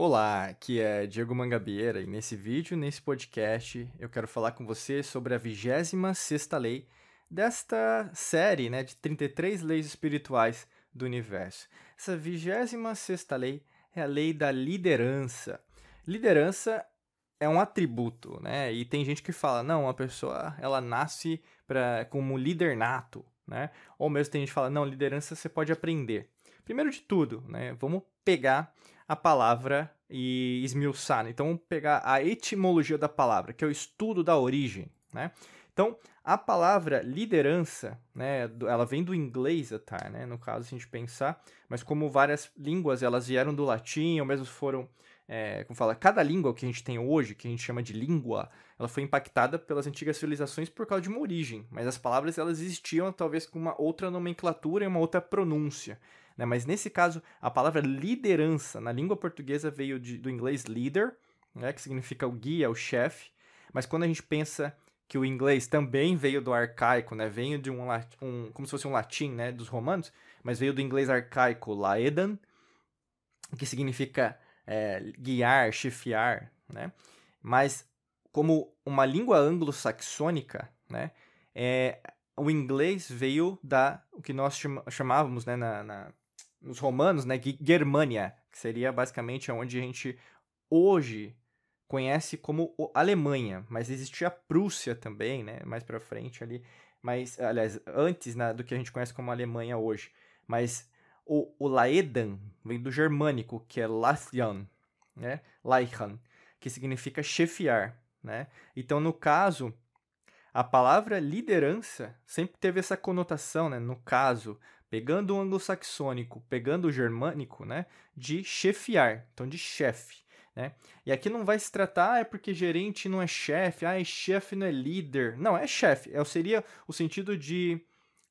Olá, aqui é Diego Mangabeira e nesse vídeo, nesse podcast, eu quero falar com você sobre a 26ª lei desta série né, de 33 leis espirituais do universo. Essa 26ª lei é a lei da liderança. Liderança é um atributo, né? E tem gente que fala, não, a pessoa ela nasce pra, como líder nato, né? Ou mesmo tem gente que fala, não, liderança você pode aprender. Primeiro de tudo, né, vamos pegar a palavra e esmiuçar. Né? Então, pegar a etimologia da palavra, que é o estudo da origem. Né? Então, a palavra liderança, né, ela vem do inglês até, né, no caso, se a gente pensar, mas como várias línguas, elas vieram do latim, ou mesmo foram, é, como fala, cada língua que a gente tem hoje, que a gente chama de língua, ela foi impactada pelas antigas civilizações por causa de uma origem, mas as palavras, elas existiam talvez com uma outra nomenclatura e uma outra pronúncia. Né? Mas nesse caso, a palavra liderança na língua portuguesa veio de, do inglês leader, né? que significa o guia, o chefe. Mas quando a gente pensa que o inglês também veio do arcaico, né? Veio de um, um como se fosse um latim, né? Dos romanos, mas veio do inglês arcaico laedan, que significa é, guiar, chefiar, né? Mas como uma língua anglo-saxônica, né? É, o inglês veio da o que nós chamávamos, né? Na, na, nos romanos, né, Germânia, que seria basicamente onde a gente hoje conhece como Alemanha, mas existia a Prússia também, né, mais para frente ali, mas aliás, antes né, do que a gente conhece como Alemanha hoje. Mas o, o Laedan vem do germânico, que é Lathian, né, Leichan, que significa chefiar, né? Então, no caso, a palavra liderança sempre teve essa conotação, né? No caso, pegando o anglo-saxônico, pegando o germânico, né, de chefiar, então de chefe, né? E aqui não vai se tratar, ah, é porque gerente não é chefe, ah, chefe não é líder. Não, é chefe. É, seria o sentido de.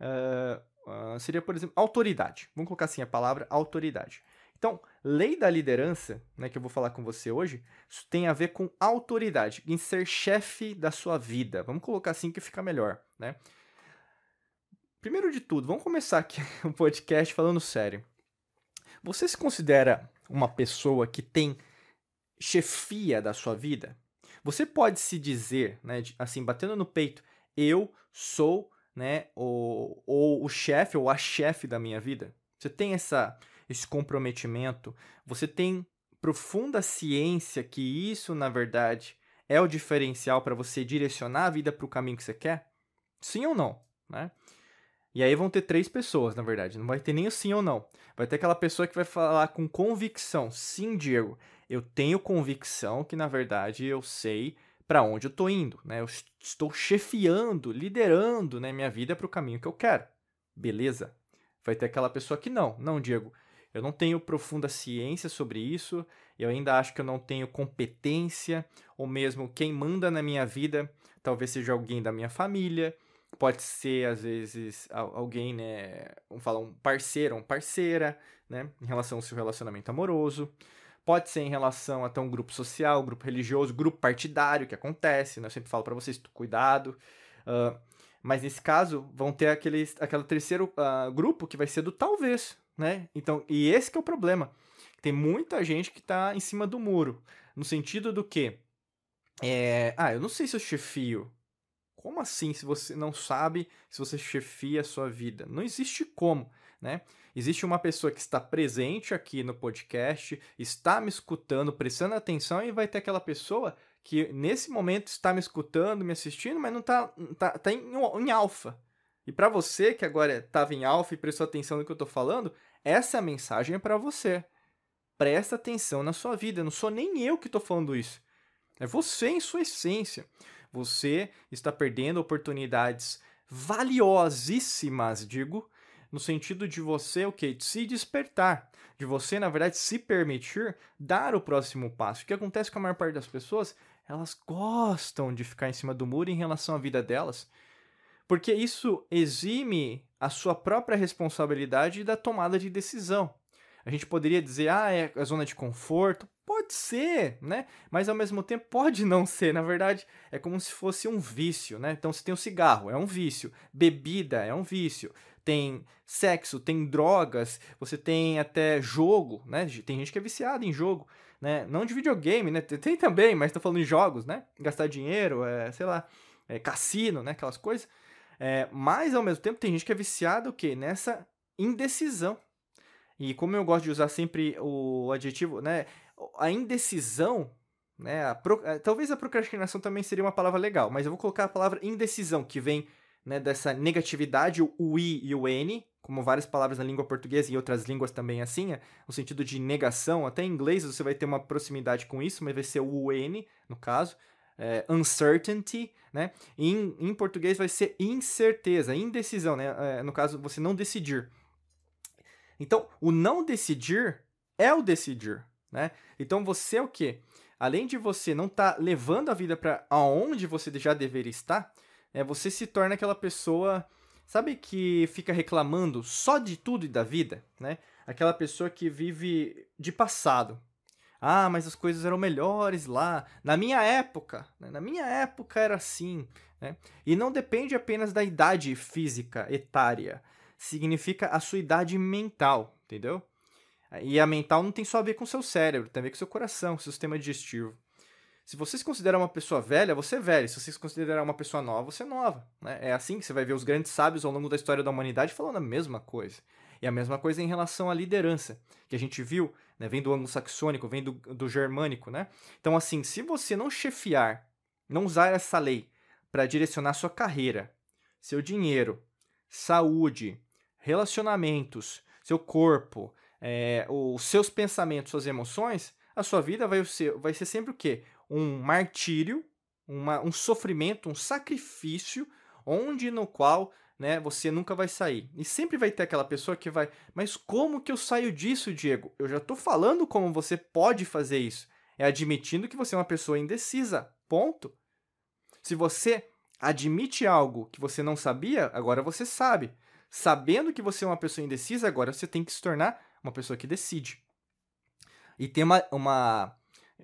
Uh, uh, seria, por exemplo, autoridade. Vamos colocar assim a palavra autoridade. Então, lei da liderança, né, que eu vou falar com você hoje, tem a ver com autoridade, em ser chefe da sua vida. Vamos colocar assim que fica melhor, né? Primeiro de tudo, vamos começar aqui o podcast falando sério. Você se considera uma pessoa que tem chefia da sua vida? Você pode se dizer, né, assim, batendo no peito, eu sou, né, o, o, o chefe ou a chefe da minha vida? Você tem essa, esse comprometimento? Você tem profunda ciência que isso, na verdade, é o diferencial para você direcionar a vida para o caminho que você quer? Sim ou não, né? E aí vão ter três pessoas, na verdade. Não vai ter nem o sim ou não. Vai ter aquela pessoa que vai falar com convicção: sim, Diego, eu tenho convicção que, na verdade, eu sei para onde eu estou indo. Né? Eu estou chefiando, liderando né, minha vida para o caminho que eu quero. Beleza? Vai ter aquela pessoa que não. Não, Diego, eu não tenho profunda ciência sobre isso, eu ainda acho que eu não tenho competência, ou mesmo quem manda na minha vida talvez seja alguém da minha família, Pode ser, às vezes, alguém, né? Vamos falar, um parceiro, um parceira, né? Em relação ao seu relacionamento amoroso. Pode ser em relação até um grupo social, grupo religioso, grupo partidário, que acontece, né? Eu sempre falo para vocês, cuidado. Uh, mas nesse caso, vão ter aquele, aquele terceiro uh, grupo que vai ser do talvez, né? Então, e esse que é o problema. Tem muita gente que tá em cima do muro. No sentido do que? É, ah, eu não sei se eu chefio como assim se você não sabe se você chefia a sua vida? Não existe como, né? Existe uma pessoa que está presente aqui no podcast, está me escutando, prestando atenção, e vai ter aquela pessoa que nesse momento está me escutando, me assistindo, mas não está tá, tá em, em alfa. E para você que agora estava em alfa e prestou atenção no que eu estou falando, essa mensagem é para você. Presta atenção na sua vida. Não sou nem eu que estou falando isso. É você em sua essência. Você está perdendo oportunidades valiosíssimas, digo, no sentido de você, o que? Se despertar, de você, na verdade, se permitir dar o próximo passo. O que acontece com a maior parte das pessoas? Elas gostam de ficar em cima do muro em relação à vida delas, porque isso exime a sua própria responsabilidade da tomada de decisão. A gente poderia dizer, ah, é a zona de conforto. Pode ser, né? Mas ao mesmo tempo pode não ser. Na verdade, é como se fosse um vício, né? Então você tem o cigarro, é um vício. Bebida é um vício. tem sexo, tem drogas, você tem até jogo, né? Tem gente que é viciada em jogo, né? Não de videogame, né? Tem também, mas tô falando de jogos, né? Gastar dinheiro, é, sei lá, é, cassino, né? Aquelas coisas. É, mas ao mesmo tempo tem gente que é viciada o quê? Nessa indecisão. E como eu gosto de usar sempre o adjetivo, né? A indecisão, né? A pro... É, talvez a procrastinação também seria uma palavra legal, mas eu vou colocar a palavra indecisão, que vem né, dessa negatividade, o i e o n, como várias palavras na língua portuguesa e outras línguas também assim, é, no sentido de negação. Até em inglês você vai ter uma proximidade com isso, mas vai ser o n, no caso. É, uncertainty, né? Em, em português vai ser incerteza, indecisão, né? É, no caso, você não decidir. Então, o não decidir é o decidir, né? Então, você é o quê? Além de você não estar tá levando a vida para aonde você já deveria estar, é, você se torna aquela pessoa, sabe, que fica reclamando só de tudo e da vida, né? Aquela pessoa que vive de passado. Ah, mas as coisas eram melhores lá. Na minha época, né? na minha época era assim. Né? E não depende apenas da idade física, etária. Significa a sua idade mental, entendeu? E a mental não tem só a ver com seu cérebro, tem a ver com seu coração, com seu sistema digestivo. Se você se considera uma pessoa velha, você é velho. Se você se considerar uma pessoa nova, você é nova. Né? É assim que você vai ver os grandes sábios ao longo da história da humanidade falando a mesma coisa. E a mesma coisa em relação à liderança, que a gente viu, né? vem do anglo-saxônico, vem do, do germânico, né? Então, assim, se você não chefiar, não usar essa lei para direcionar sua carreira, seu dinheiro, saúde, relacionamentos, seu corpo, é, os seus pensamentos, suas emoções, a sua vida vai ser, vai ser sempre o quê? um martírio, uma, um sofrimento, um sacrifício, onde no qual né, você nunca vai sair. E sempre vai ter aquela pessoa que vai, mas como que eu saio disso, Diego? Eu já estou falando como você pode fazer isso. É admitindo que você é uma pessoa indecisa. Ponto. Se você admite algo que você não sabia, agora você sabe. Sabendo que você é uma pessoa indecisa, agora você tem que se tornar uma pessoa que decide. E tem uma, uma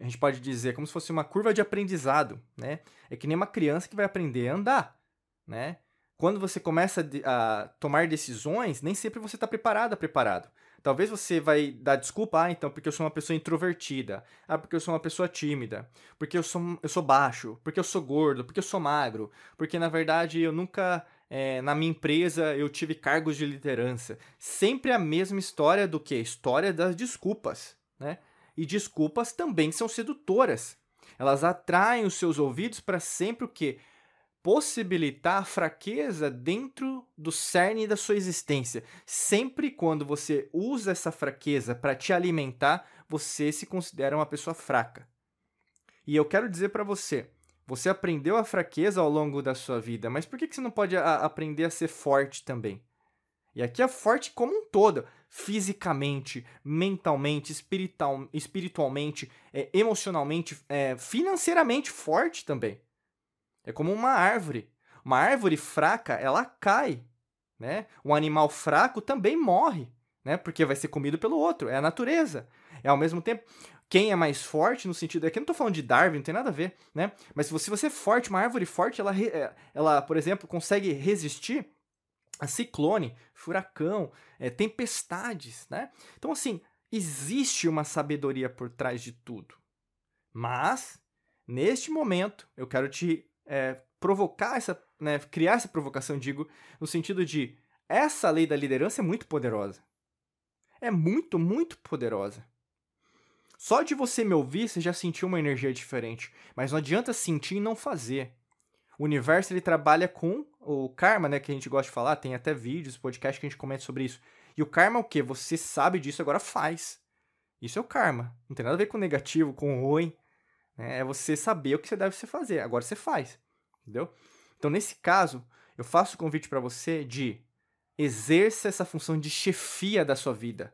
a gente pode dizer como se fosse uma curva de aprendizado, né? É que nem uma criança que vai aprender a andar, né? Quando você começa a tomar decisões, nem sempre você está preparada, preparado. Talvez você vai dar desculpa, ah, então, porque eu sou uma pessoa introvertida, ah, porque eu sou uma pessoa tímida, porque eu sou, eu sou baixo, porque eu sou gordo, porque eu sou magro, porque na verdade eu nunca, é, na minha empresa, eu tive cargos de liderança. Sempre a mesma história do que? História das desculpas, né? E desculpas também são sedutoras. Elas atraem os seus ouvidos para sempre o que? Possibilitar a fraqueza dentro do cerne da sua existência. Sempre quando você usa essa fraqueza para te alimentar, você se considera uma pessoa fraca. E eu quero dizer para você, você aprendeu a fraqueza ao longo da sua vida, mas por que você não pode a, aprender a ser forte também? E aqui é forte como um todo, fisicamente, mentalmente, espiritual, espiritualmente, é, emocionalmente, é, financeiramente forte também. É como uma árvore. Uma árvore fraca, ela cai, né? Um animal fraco também morre, né? Porque vai ser comido pelo outro. É a natureza. É ao mesmo tempo quem é mais forte no sentido aqui não estou falando de Darwin, não tem nada a ver, né? Mas se você, se você é forte, uma árvore forte, ela, é, ela, por exemplo, consegue resistir a ciclone, furacão, é, tempestades, né? Então, assim, existe uma sabedoria por trás de tudo. Mas, neste momento, eu quero te é, provocar essa, né, criar essa provocação, digo, no sentido de essa lei da liderança é muito poderosa. É muito, muito poderosa. Só de você me ouvir, você já sentiu uma energia diferente. Mas não adianta sentir e não fazer. O universo ele trabalha com o karma, né, que a gente gosta de falar, tem até vídeos, podcast que a gente comenta sobre isso. E o karma é o quê? Você sabe disso, agora faz. Isso é o karma. Não tem nada a ver com negativo, com ruim. Né? É você saber o que você deve fazer. Agora você faz. Entendeu? Então, nesse caso, eu faço o convite para você de exerça essa função de chefia da sua vida.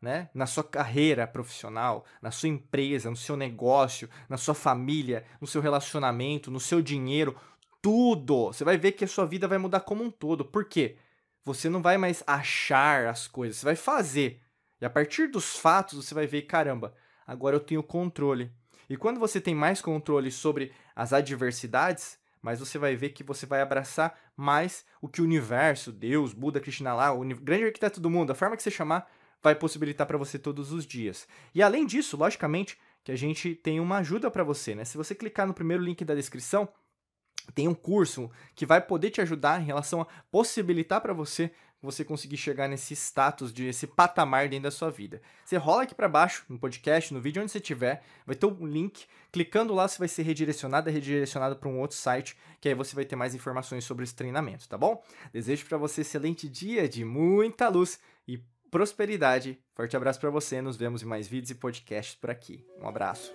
Né? Na sua carreira profissional, na sua empresa, no seu negócio, na sua família, no seu relacionamento, no seu dinheiro, tudo. Você vai ver que a sua vida vai mudar como um todo. Por quê? Você não vai mais achar as coisas, você vai fazer. E a partir dos fatos, você vai ver, caramba, agora eu tenho controle. E quando você tem mais controle sobre as adversidades, mas você vai ver que você vai abraçar mais o que o universo, Deus, Buda, Krishna lá, o grande arquiteto do mundo, a forma que você chamar, vai possibilitar para você todos os dias. E além disso, logicamente, que a gente tem uma ajuda para você, né? Se você clicar no primeiro link da descrição, tem um curso que vai poder te ajudar em relação a possibilitar para você você conseguir chegar nesse status, de esse patamar dentro da sua vida. Você rola aqui para baixo, no podcast, no vídeo onde você estiver, vai ter um link, clicando lá você vai ser redirecionado, é redirecionado para um outro site, que aí você vai ter mais informações sobre esse treinamento, tá bom? Desejo para você um excelente dia de muita luz e prosperidade. Forte abraço para você, nos vemos em mais vídeos e podcasts por aqui. Um abraço.